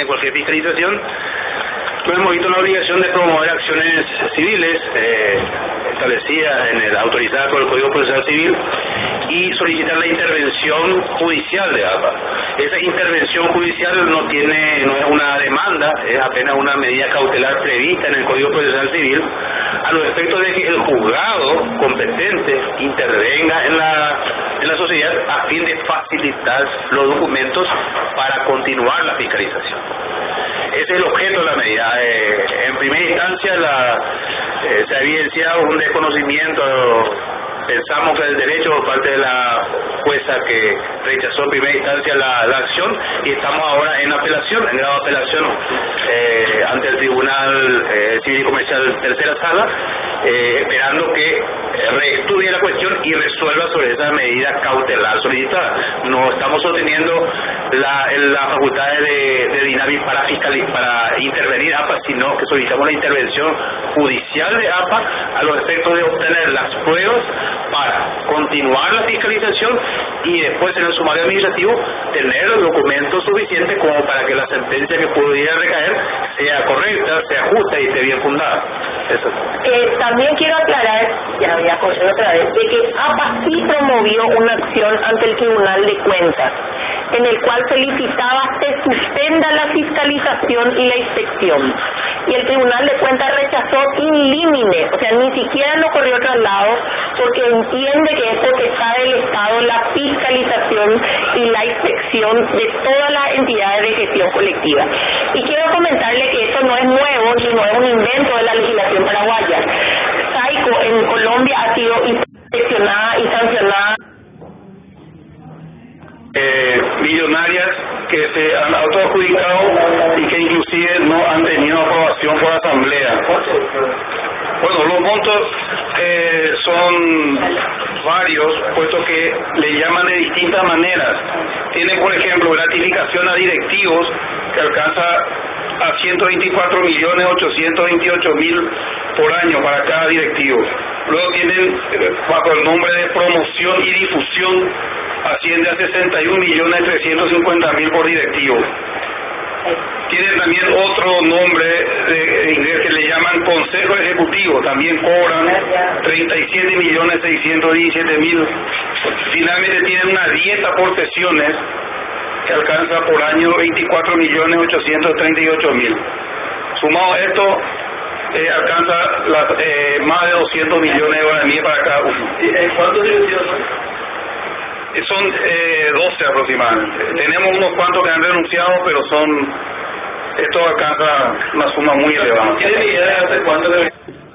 en cualquier fiscalización, nos hemos visto la obligación de promover acciones civiles eh, establecidas en el autorizadas por el Código Procesal Civil y solicitar la intervención judicial de APA. Esa intervención judicial no tiene, no es una demanda, es apenas una medida cautelar prevista en el Código Procesal Civil, a los efectos de que el juzgado competente intervenga en la, en la sociedad a fin de facilitar los documentos para continuar la fiscalización. Ese es el objeto de la medida. Eh, en primera instancia la, eh, se ha evidenciado un desconocimiento pensamos que el derecho por parte de la jueza que rechazó en primera instancia la, acción y estamos ahora en apelación, en grado de apelación eh, ante el Tribunal eh, Civil y Comercial Tercera Sala, esperando que reestudie la cuestión y resuelva sobre esa medida cautelar solicitada. No estamos sosteniendo la, la facultad de, de Dinavi para fiscalizar, para intervenir APA, sino que solicitamos la intervención judicial de APA a los efectos de obtener las pruebas para continuar la fiscalización y después en el sumario administrativo tener los documentos suficientes como para que la sentencia que pudiera recaer sea correcta, sea justa y esté bien fundada. Eh, también quiero aclarar, ya había otra vez, de que APA sí promovió una acción ante el Tribunal de Cuentas en el cual solicitaba se suspenda la fiscalización y la inspección. Y el Tribunal de Cuentas rechazó in limine, o sea, ni siquiera lo corrió traslado porque entiende que es potestad del Estado la fiscalización y la inspección de todas las entidades de gestión colectiva. Y quiero comentarle que esto no es nuevo ni no es un invento de la legislación paraguaya. SAICO en Colombia ha sido inspeccionada y sancionada eh, millonarias que se han autoadjudicado y que inclusive no han tenido aprobación por asamblea. Bueno, los montos eh, son varios, puesto que le llaman de distintas maneras. Tiene, por ejemplo, gratificación a directivos que alcanza a 124 millones 828 mil por año para cada directivo. Luego tienen, bajo el nombre de promoción y difusión, asciende a 61 millones 350 mil por directivo. Tienen también otro nombre de inglés que le llaman Consejo Ejecutivo, también cobran 37 millones 617 mil. Finalmente tienen una dieta por sesiones que alcanza por año 24 millones 838 mil. Sumado a esto, eh, alcanza eh, más de 200 millones de guaraníes para cada uno. ¿Cuántos directivos son? Son eh, 12 aproximadamente. Tenemos unos cuantos que han renunciado, pero son esto alcanza una suma muy elevada. ¿Tiene idea de hace cuánto